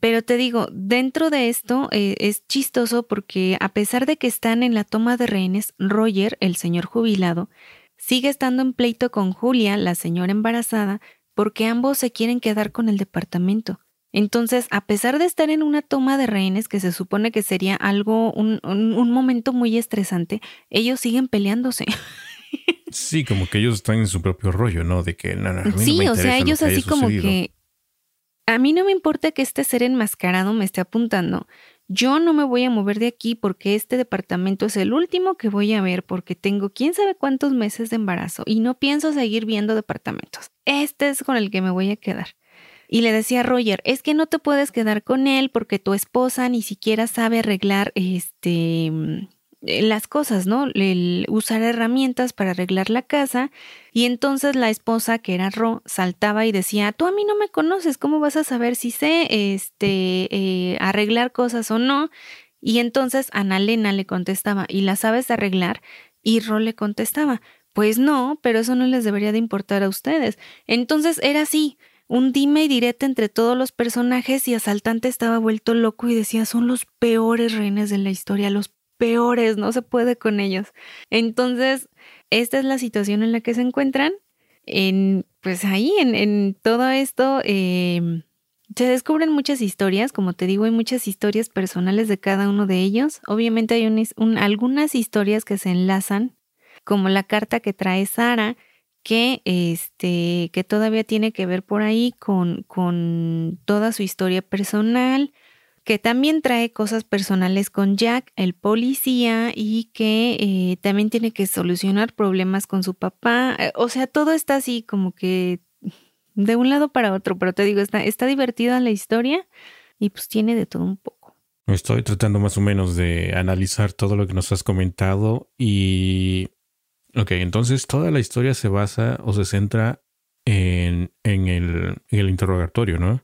pero te digo, dentro de esto eh, es chistoso porque a pesar de que están en la toma de rehenes, Roger, el señor jubilado, sigue estando en pleito con Julia, la señora embarazada, porque ambos se quieren quedar con el departamento. Entonces, a pesar de estar en una toma de rehenes, que se supone que sería algo, un, momento muy estresante, ellos siguen peleándose. Sí, como que ellos están en su propio rollo, ¿no? De que nada. sí, o sea, ellos así como que a mí no me importa que este ser enmascarado me esté apuntando. Yo no me voy a mover de aquí porque este departamento es el último que voy a ver porque tengo quién sabe cuántos meses de embarazo y no pienso seguir viendo departamentos. Este es con el que me voy a quedar. Y le decía a Roger, es que no te puedes quedar con él porque tu esposa ni siquiera sabe arreglar este las cosas, ¿no? El usar herramientas para arreglar la casa. Y entonces la esposa, que era Ro, saltaba y decía, tú a mí no me conoces, ¿cómo vas a saber si sé este, eh, arreglar cosas o no? Y entonces Lena le contestaba, ¿y la sabes arreglar? Y Ro le contestaba, pues no, pero eso no les debería de importar a ustedes. Entonces era así, un dime y direte entre todos los personajes y Asaltante estaba vuelto loco y decía, son los peores rehenes de la historia, los peores, no se puede con ellos. Entonces, esta es la situación en la que se encuentran. En, pues ahí, en, todo esto, em, se descubren muchas historias, como te digo, hay muchas historias personales de cada uno de ellos. Obviamente hay algunas historias que se enlazan, como la carta que trae Sara, que, este, que todavía tiene que ver por ahí con, con toda su historia personal, que también trae cosas personales con Jack, el policía, y que eh, también tiene que solucionar problemas con su papá. Eh, o sea, todo está así como que de un lado para otro, pero te digo, está, está divertida la historia y pues tiene de todo un poco. Estoy tratando más o menos de analizar todo lo que nos has comentado y... Ok, entonces toda la historia se basa o se centra en, el, en el interrogatorio, ¿no?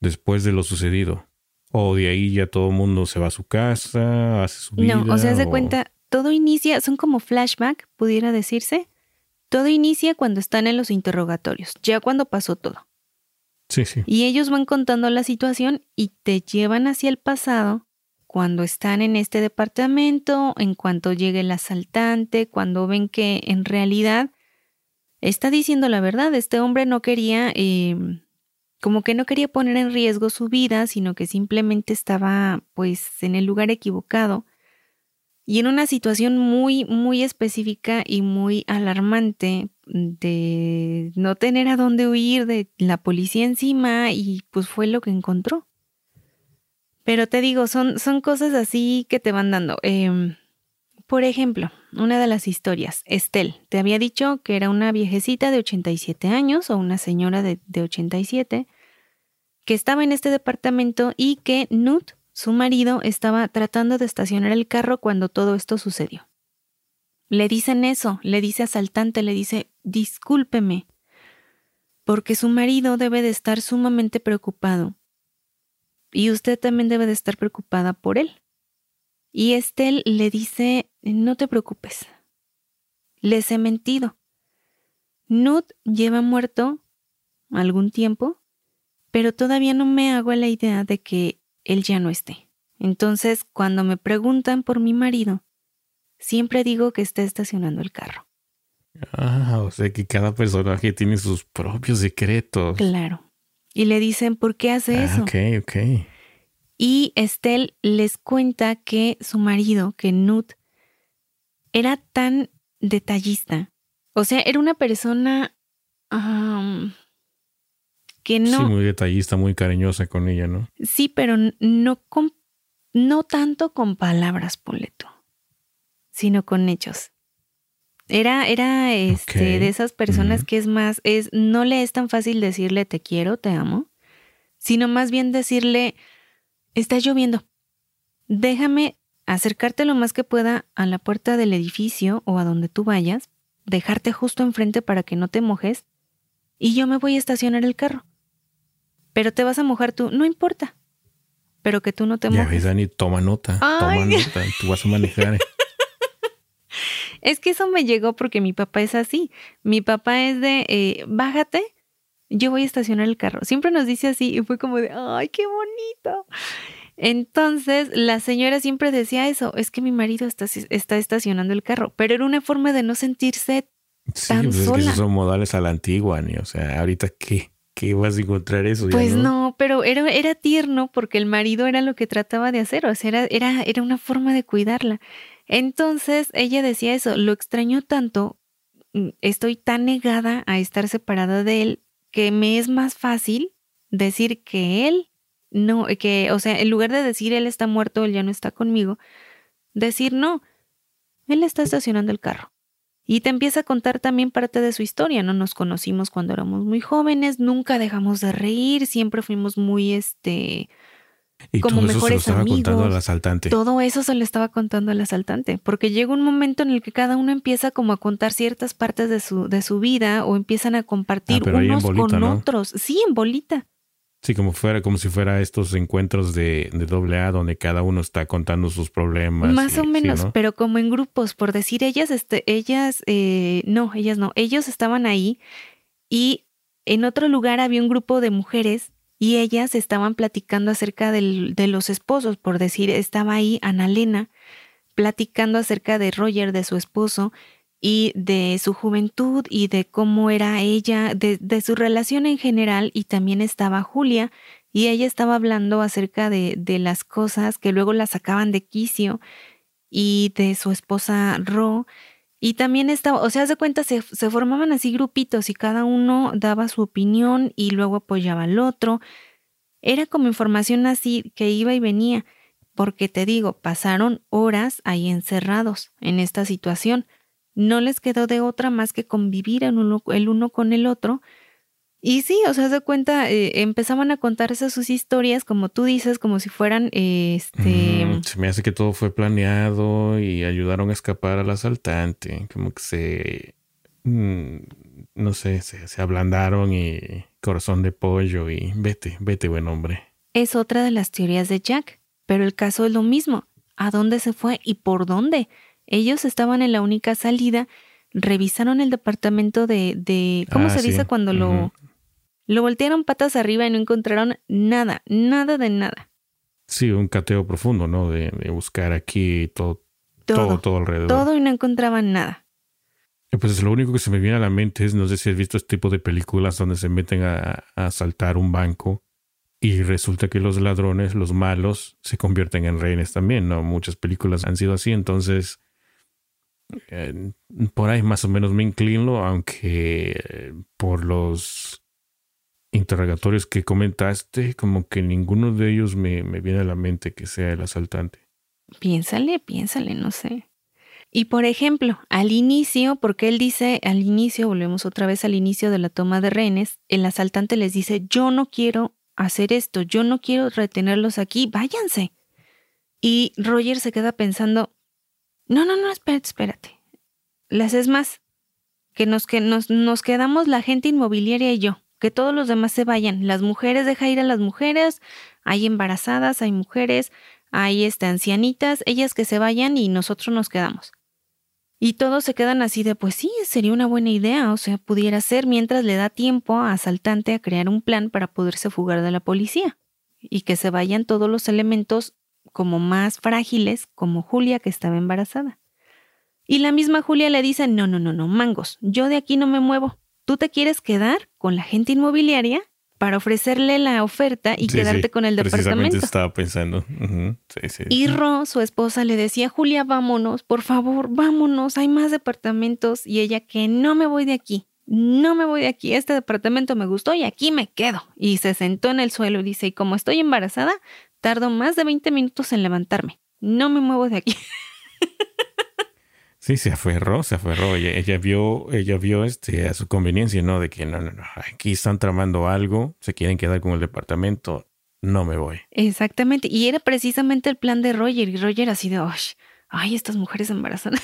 Después de lo sucedido. O de ahí ya todo el mundo se va a su casa, hace su vida. No, o sea, se cuenta, todo inicia, son como flashback, pudiera decirse. Todo inicia cuando están en los interrogatorios, ya cuando pasó todo. Sí, sí. Y ellos van contando la situación y te llevan hacia el pasado cuando están en este departamento, en cuanto llegue el asaltante, cuando ven que en realidad está diciendo la verdad. Este hombre no quería, eh, como que no quería poner en riesgo su vida, sino que simplemente estaba pues en el lugar equivocado y en una situación muy, muy específica y muy alarmante de no tener a dónde huir, de la policía encima y pues fue lo que encontró. Pero te digo, son, son cosas así que te van dando. Em, por ejemplo, una de las historias, Estelle, te había dicho que era una viejecita de 87 años o una señora de, de 87 que estaba en este departamento y que Nut su marido estaba tratando de estacionar el carro cuando todo esto sucedió. Le dicen eso, le dice asaltante, le dice, discúlpeme, porque su marido debe de estar sumamente preocupado. Y usted también debe de estar preocupada por él. Y Estel le dice, no te preocupes, les he mentido. Nut lleva muerto algún tiempo, pero todavía no me hago la idea de que él ya no esté. Entonces, cuando me preguntan por mi marido, siempre digo que está estacionando el carro. Ah, o sea que cada personaje tiene sus propios secretos. Claro. Y le dicen, ¿por qué hace ah, eso? Ok, ok. Y Estelle les cuenta que su marido, que Nut, era tan detallista. O sea, era una persona que no... Sí, muy detallista, muy cariñosa con ella, ¿no? Sí, pero no, con, no tanto con palabras, Poleto, sino con hechos. Era, era este, de esas personas que es más, es, no le es tan fácil decirle te quiero, te amo, sino más bien decirle, está lloviendo, déjame acercarte lo más que pueda a la puerta del edificio o a donde tú vayas, dejarte justo enfrente para que no te mojes, y yo me voy a estacionar el carro pero te vas a mojar tú, no importa. Pero que tú no te mojes. Ya ves, Dani, toma nota, toma nota, tú vas a manejar. es que eso me llegó porque mi papá es así. Mi papá es de, eh, bájate, yo voy a estacionar el carro. Siempre nos dice así y fue como de, ay, qué bonito. Entonces, la señora siempre decía eso, es que mi marido está, está estacionando el carro, pero era una forma de no sentirse tan pues sola. Es que son modales a la antigua, ni, o sea, ahorita qué que vas a encontrar eso. Pues no? pero era, era tierno porque el marido era lo que trataba de hacer, o sea, era, era, era una forma de cuidarla. Entonces ella decía eso, lo extraño tanto, mm, estoy tan negada a estar separada de él que me es más fácil decir que él no, que, o sea, en lugar de decir él está muerto, él ya no está conmigo, decir no, él está estacionando el carro. Y te empieza a contar también parte de su historia, ¿no? Nos conocimos cuando éramos muy jóvenes, nunca dejamos de reír, siempre fuimos muy, este, y como todo mejores eso se lo estaba contando al asaltante. Todo eso se le estaba contando al asaltante, porque llega un momento en el que cada uno empieza como a contar ciertas partes de su, de su vida o empiezan a compartir ah, unos con otros. Sí, en bolita. Sí, como fuera, como si fuera estos encuentros de, de doble A donde cada uno está contando sus problemas. Más o menos, pero como en grupos, por decir ellas, este, ellas, eh, no, ellas no, ellos estaban ahí y en otro lugar había un grupo de mujeres y ellas estaban platicando acerca de los esposos, por decir, estaba ahí Annalena platicando acerca de Roger, de su esposo, y de su juventud y de cómo era ella, de, su relación en general y también estaba Julia y ella estaba hablando acerca de, de las cosas que luego la sacaban de quicio y de su esposa Ro. Y también estaba, o sea, de cuenta, se, se, formaban así grupitos y cada uno daba su opinión y luego apoyaba al otro. Era como información así que iba y venía, porque te digo, pasaron horas ahí encerrados en esta situación no les quedó de otra más que convivir el uno, con el otro Y sí, o sea, de cuenta, eh, empezaban a contarse sus historias, como tú dices, como si fueran, este... Mm, se me hace que todo fue planeado y ayudaron a escapar al asaltante, como que se... Mm, no sé, se, se ablandaron y corazón de pollo y vete, vete, buen hombre. Es otra de las teorías de Jack, pero el caso es lo mismo. ¿A dónde se fue y por dónde? Ellos estaban en la única salida, revisaron el departamento de... de ¿Cómo Ah, se sí. dice cuando. Lo voltearon patas arriba y no encontraron nada, nada de nada. Sí, un cateo profundo, ¿no? De, de buscar aquí todo, todo, Todo, todo, alrededor. todo y no encontraban nada. Pues lo único que se me viene a la mente es, no sé si has visto este tipo de películas donde se meten a, a asaltar un banco y resulta que los ladrones, los malos, se convierten en rehenes también, ¿no? Muchas películas han sido así, entonces eh, por ahí más o menos me inclino, aunque eh, por los interrogatorios que comentaste, como que ninguno de ellos me, me viene a la mente que sea el asaltante. Piénsale, piénsale, no sé. Y por ejemplo, al inicio, porque él dice, al inicio, volvemos otra vez al inicio de la toma de rehenes, el asaltante les dice, yo no quiero hacer esto, yo no quiero retenerlos aquí, váyanse. Y Roger se queda pensando, no, no, no, espérate, espérate. Les es más, que nos, que nos, nos quedamos la gente inmobiliaria y yo, que todos los demás se vayan. Las mujeres, deja ir a las mujeres, hay embarazadas, hay mujeres, hay este, ancianitas, ellas que se vayan y nosotros nos quedamos. Y todos se quedan así de, pues sí, sería una buena idea, o sea, pudiera ser mientras le da tiempo a asaltante a crear un plan para poderse fugar de la policía y que se vayan todos los elementos como más frágiles, como Julia que estaba embarazada. Y la misma Julia le dice, no, no, no, no, mangos, yo de aquí no me muevo. ¿Tú te quieres quedar con la gente inmobiliaria para ofrecerle la oferta y Sí, quedarte sí, con el departamento? estaba pensando. Sí. Y Ro, su esposa, le decía, Julia, vámonos, por favor, vámonos, hay más departamentos. Y ella, que no me voy de aquí, no me voy de aquí, este departamento me gustó y aquí me quedo. Y se sentó en el suelo y dice, y como estoy embarazada, tardo más de 20 minutos en levantarme. No me muevo de aquí. Sí, se aferró, se aferró. Ella, ella vio, ella vio este a su conveniencia, ¿no? De que no, no, no, aquí están tramando algo, se quieren quedar con el departamento, no me voy. Exactamente. Y era precisamente el plan de Roger. Y Roger así de, "Ay, ay, estas mujeres embarazadas.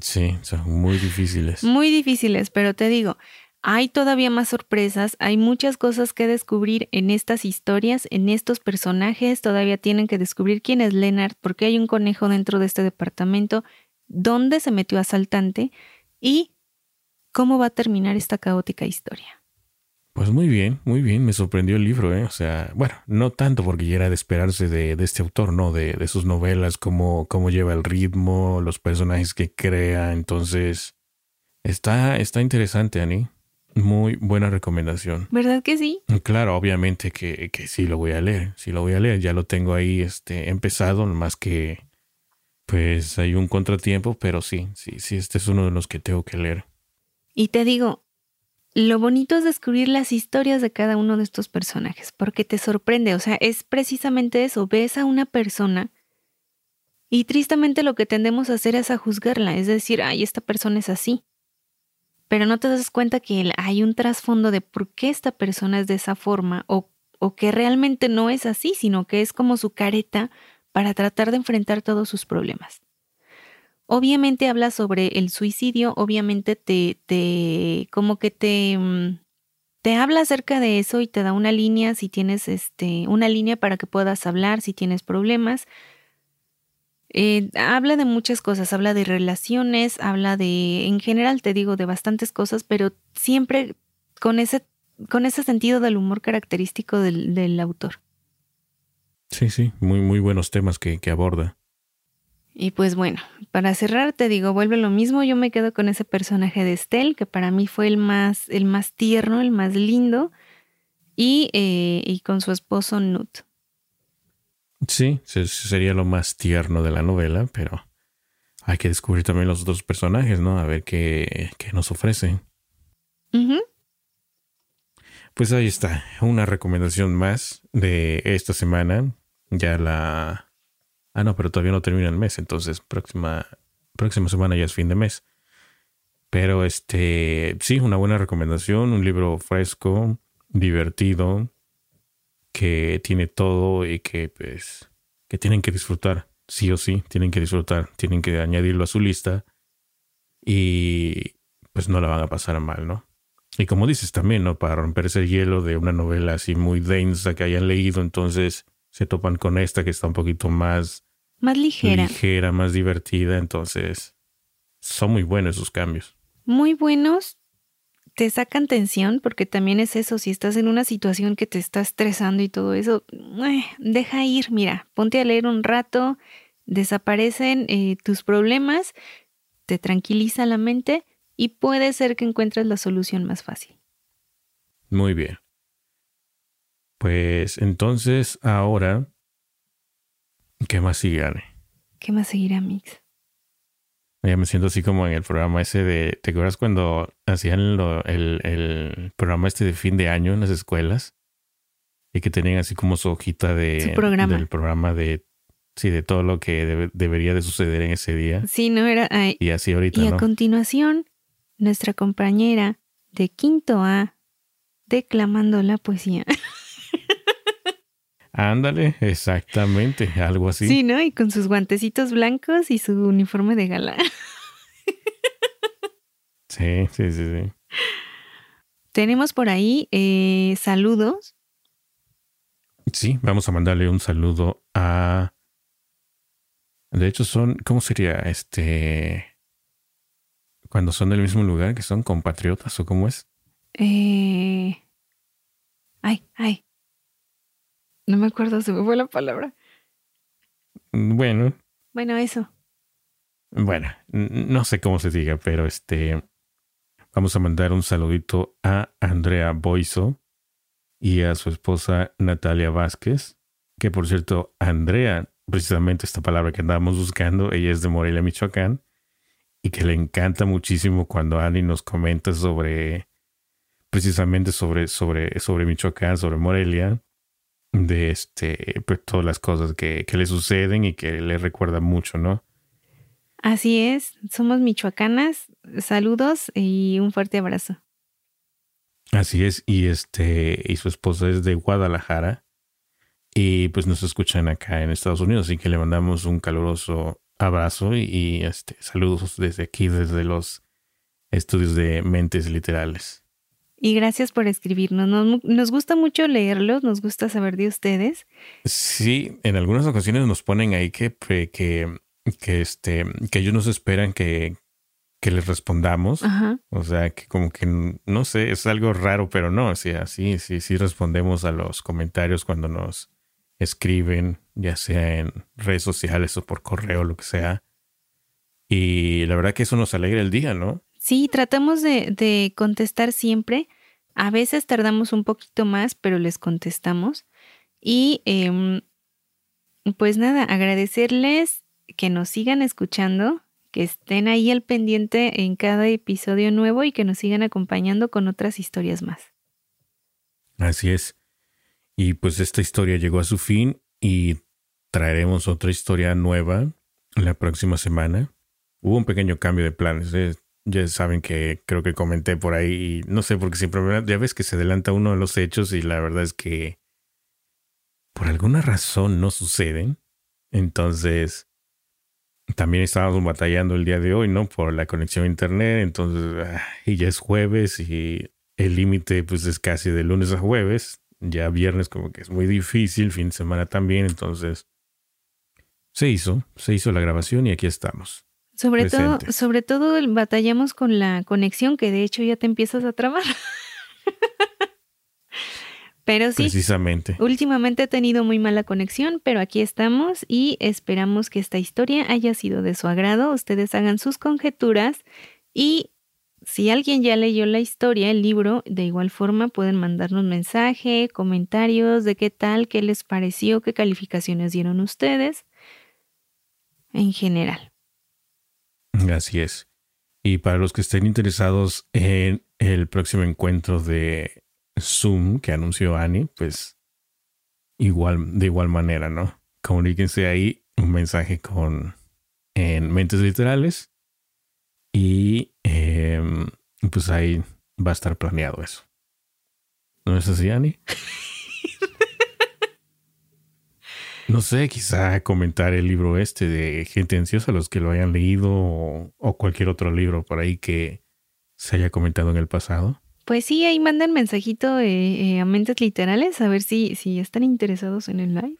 Sí, son muy difíciles. Muy difíciles, pero te digo, hay todavía más sorpresas, hay muchas cosas que descubrir en estas historias, en estos personajes, todavía tienen que descubrir quién es Leonard, por qué hay un conejo dentro de este departamento, dónde se metió asaltante y cómo va a terminar esta caótica historia. Pues muy bien, muy bien, me sorprendió el libro, ¿eh? O sea, bueno, no tanto porque ya era de esperarse de, este autor, ¿no? De, de sus novelas, cómo, cómo lleva el ritmo, los personajes que crea, entonces... Está, está interesante, Ani. Muy buena recomendación. ¿Verdad que sí? Claro, obviamente que, que sí lo voy a leer, sí lo voy a leer, ya lo tengo ahí este, empezado, más que pues hay un contratiempo, pero sí, sí, sí, este es uno de los que tengo que leer. Y te digo, lo bonito es descubrir las historias de cada uno de estos personajes, porque te sorprende, o sea, es precisamente eso, ves a una persona y tristemente lo que tendemos a hacer es a juzgarla, es decir, ay, esta persona es así. Pero no te das cuenta que hay un trasfondo de por qué esta persona es de esa forma o, o que realmente no es así, sino que es como su careta para tratar de enfrentar todos sus problemas. Obviamente habla sobre el suicidio, obviamente te, te como que te, mm, te habla acerca de eso y te da una línea si tienes este, una línea para que puedas hablar si tienes problemas. Eh, habla de muchas cosas, habla de relaciones, habla de, en general te digo, de bastantes cosas, pero siempre con ese, con ese sentido del humor característico del, del autor. Sí, sí, muy, muy buenos temas que, que aborda. Y pues bueno, para cerrar te digo, vuelve lo mismo, yo me quedo con ese personaje de Estelle, que para mí fue el más, el más tierno, el más lindo, y, eh, y con su esposo Nut. Sí, se- sería lo más tierno de la novela, pero hay que descubrir también los otros personajes, ¿no? A ver qué, qué nos ofrecen. Pues ahí está, una recomendación más de esta semana. Ya la... Ah, no, pero todavía no termina el mes, entonces próxima, próxima semana ya es fin de mes. Pero este, sí, una buena recomendación, un libro fresco, divertido, que tiene todo y que pues que tienen que disfrutar, sí o sí, tienen que disfrutar, tienen que añadirlo a su lista y pues no la van a pasar mal, ¿no? Y como dices también, ¿no? Para romper ese hielo de una novela así muy densa que hayan leído, entonces se topan con esta que está un poquito más... Más ligera. Ligera, más divertida, entonces son muy buenos esos cambios. Muy buenos, te sacan tensión porque también es eso, si estás en una situación que te está estresando y todo eso, eh, deja ir, mira, ponte a leer un rato, desaparecen eh, tus problemas, te tranquiliza la mente y puede ser que encuentres la solución más fácil. Muy bien. Pues entonces ahora, ¿qué más sigue, ¿Qué más seguirá, Mix? Ya me siento así como en el programa ese de. ¿Te acuerdas cuando hacían el, el, programa este de fin de año en las escuelas? Y que tenían así como su hojita de. programa. Del programa de. Sí, de todo lo que debería de suceder en ese día. Sí, no era. y así ahorita. Y a continuación, nuestra compañera de quinto A declamando la poesía. Ándale, exactamente, algo así. Sí, ¿no? Y con sus guantecitos blancos y su uniforme de gala. Sí, sí, sí, sí. Tenemos por ahí eh, saludos. Sí, vamos a mandarle un saludo a. De hecho, son. ¿Cómo sería? Este. Cuando son del mismo lugar, que son compatriotas o cómo es? Eh. Ay, ay. No me acuerdo, se me fue la palabra. Bueno. Bueno, eso. Bueno, no sé cómo se diga, pero este. Vamos a mandar un saludito a Andrea Boiso y a su esposa Natalia Vázquez. Que por cierto, Andrea, precisamente esta palabra que andábamos buscando, ella es de Morelia, Michoacán, y que le encanta muchísimo cuando Ani nos comenta sobre, precisamente sobre, sobre, sobre Michoacán, sobre Morelia de este, pues todas las cosas que, que le suceden y que le recuerdan mucho, ¿no? Así es, somos michoacanas, saludos y un fuerte abrazo. Así es, y este, y su esposa es de Guadalajara, y pues nos escuchan acá en Estados Unidos, así que le mandamos un caluroso abrazo y, y este, saludos desde aquí, desde los estudios de mentes literales. Y gracias por escribirnos. Nos, gusta mucho leerlos, nos gusta saber de ustedes. Sí, en algunas ocasiones nos ponen ahí que, que, que, este, que ellos nos esperan que, que les respondamos. O sea, que como que, no sé, es algo raro, pero no, o sea, sí, sí, sí respondemos a los comentarios cuando nos escriben, ya sea en redes sociales o por correo, lo que sea. Y la verdad que eso nos alegra el día, ¿no? Sí, tratamos de, contestar siempre. A veces tardamos un poquito más, pero les contestamos. Y em, pues nada, agradecerles que nos sigan escuchando, que estén ahí al pendiente en cada episodio nuevo y que nos sigan acompañando con otras historias más. Así es. Y pues esta historia llegó a su fin y traeremos otra historia nueva la próxima semana. Hubo un pequeño cambio de planes. ¿eh? Ya saben que creo que comenté por ahí, y no sé, porque siempre ya ves que se adelanta uno de los hechos y la verdad es que por alguna razón no suceden. Entonces, también estábamos batallando el día de hoy, ¿no? Por la conexión a internet, entonces, ah, y ya es jueves y el límite pues es casi de lunes a jueves, ya viernes como que es muy difícil, fin de semana también, entonces se hizo, se hizo la grabación y aquí estamos. Sobre todo, sobre todo batallamos con la conexión que de hecho ya te empiezas a trabar. pero sí, precisamente. Últimamente he tenido muy mala conexión, pero aquí estamos y esperamos que esta historia haya sido de su agrado. Ustedes hagan sus conjeturas y si alguien ya leyó la historia, el libro, de igual forma pueden mandarnos mensaje, comentarios de qué tal, qué les pareció, qué calificaciones dieron ustedes en general. Así es. Y para los que estén interesados en el próximo encuentro de Zoom que anunció Annie, pues igual, de igual manera, ¿no? Comuníquense ahí un mensaje con en mentes literales y Em, pues ahí va a estar planeado eso. ¿No es así, Ani? No sé, quizá comentar el libro este de Gente Ansiosa, los que lo hayan leído o, cualquier otro libro por ahí que se haya comentado en el pasado. Pues sí, ahí mandan mensajito eh, a mentes literales a ver si, si están interesados en el live.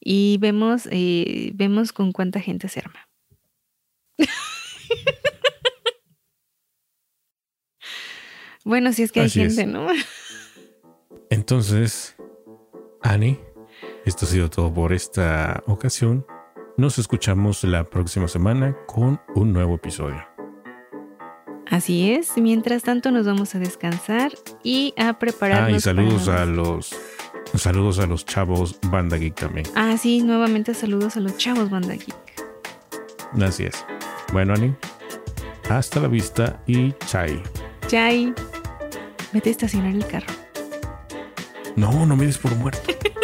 Y vemos, eh, vemos con cuánta gente se arma. bueno, si es que hay gente, ¿no? Entonces, Ani, esto ha sido todo por esta ocasión. Nos escuchamos la próxima semana con un nuevo episodio. Así es, mientras tanto nos vamos a descansar y a prepararnos. Ah, y saludos a los saludos a los chavos Banda Geek también. Ah, sí, nuevamente saludos a los chavos Banda Geek. Así es. Bueno, Ani, hasta la vista y chai. Chai. Vete a estacionar el carro. No, no me des por muerto.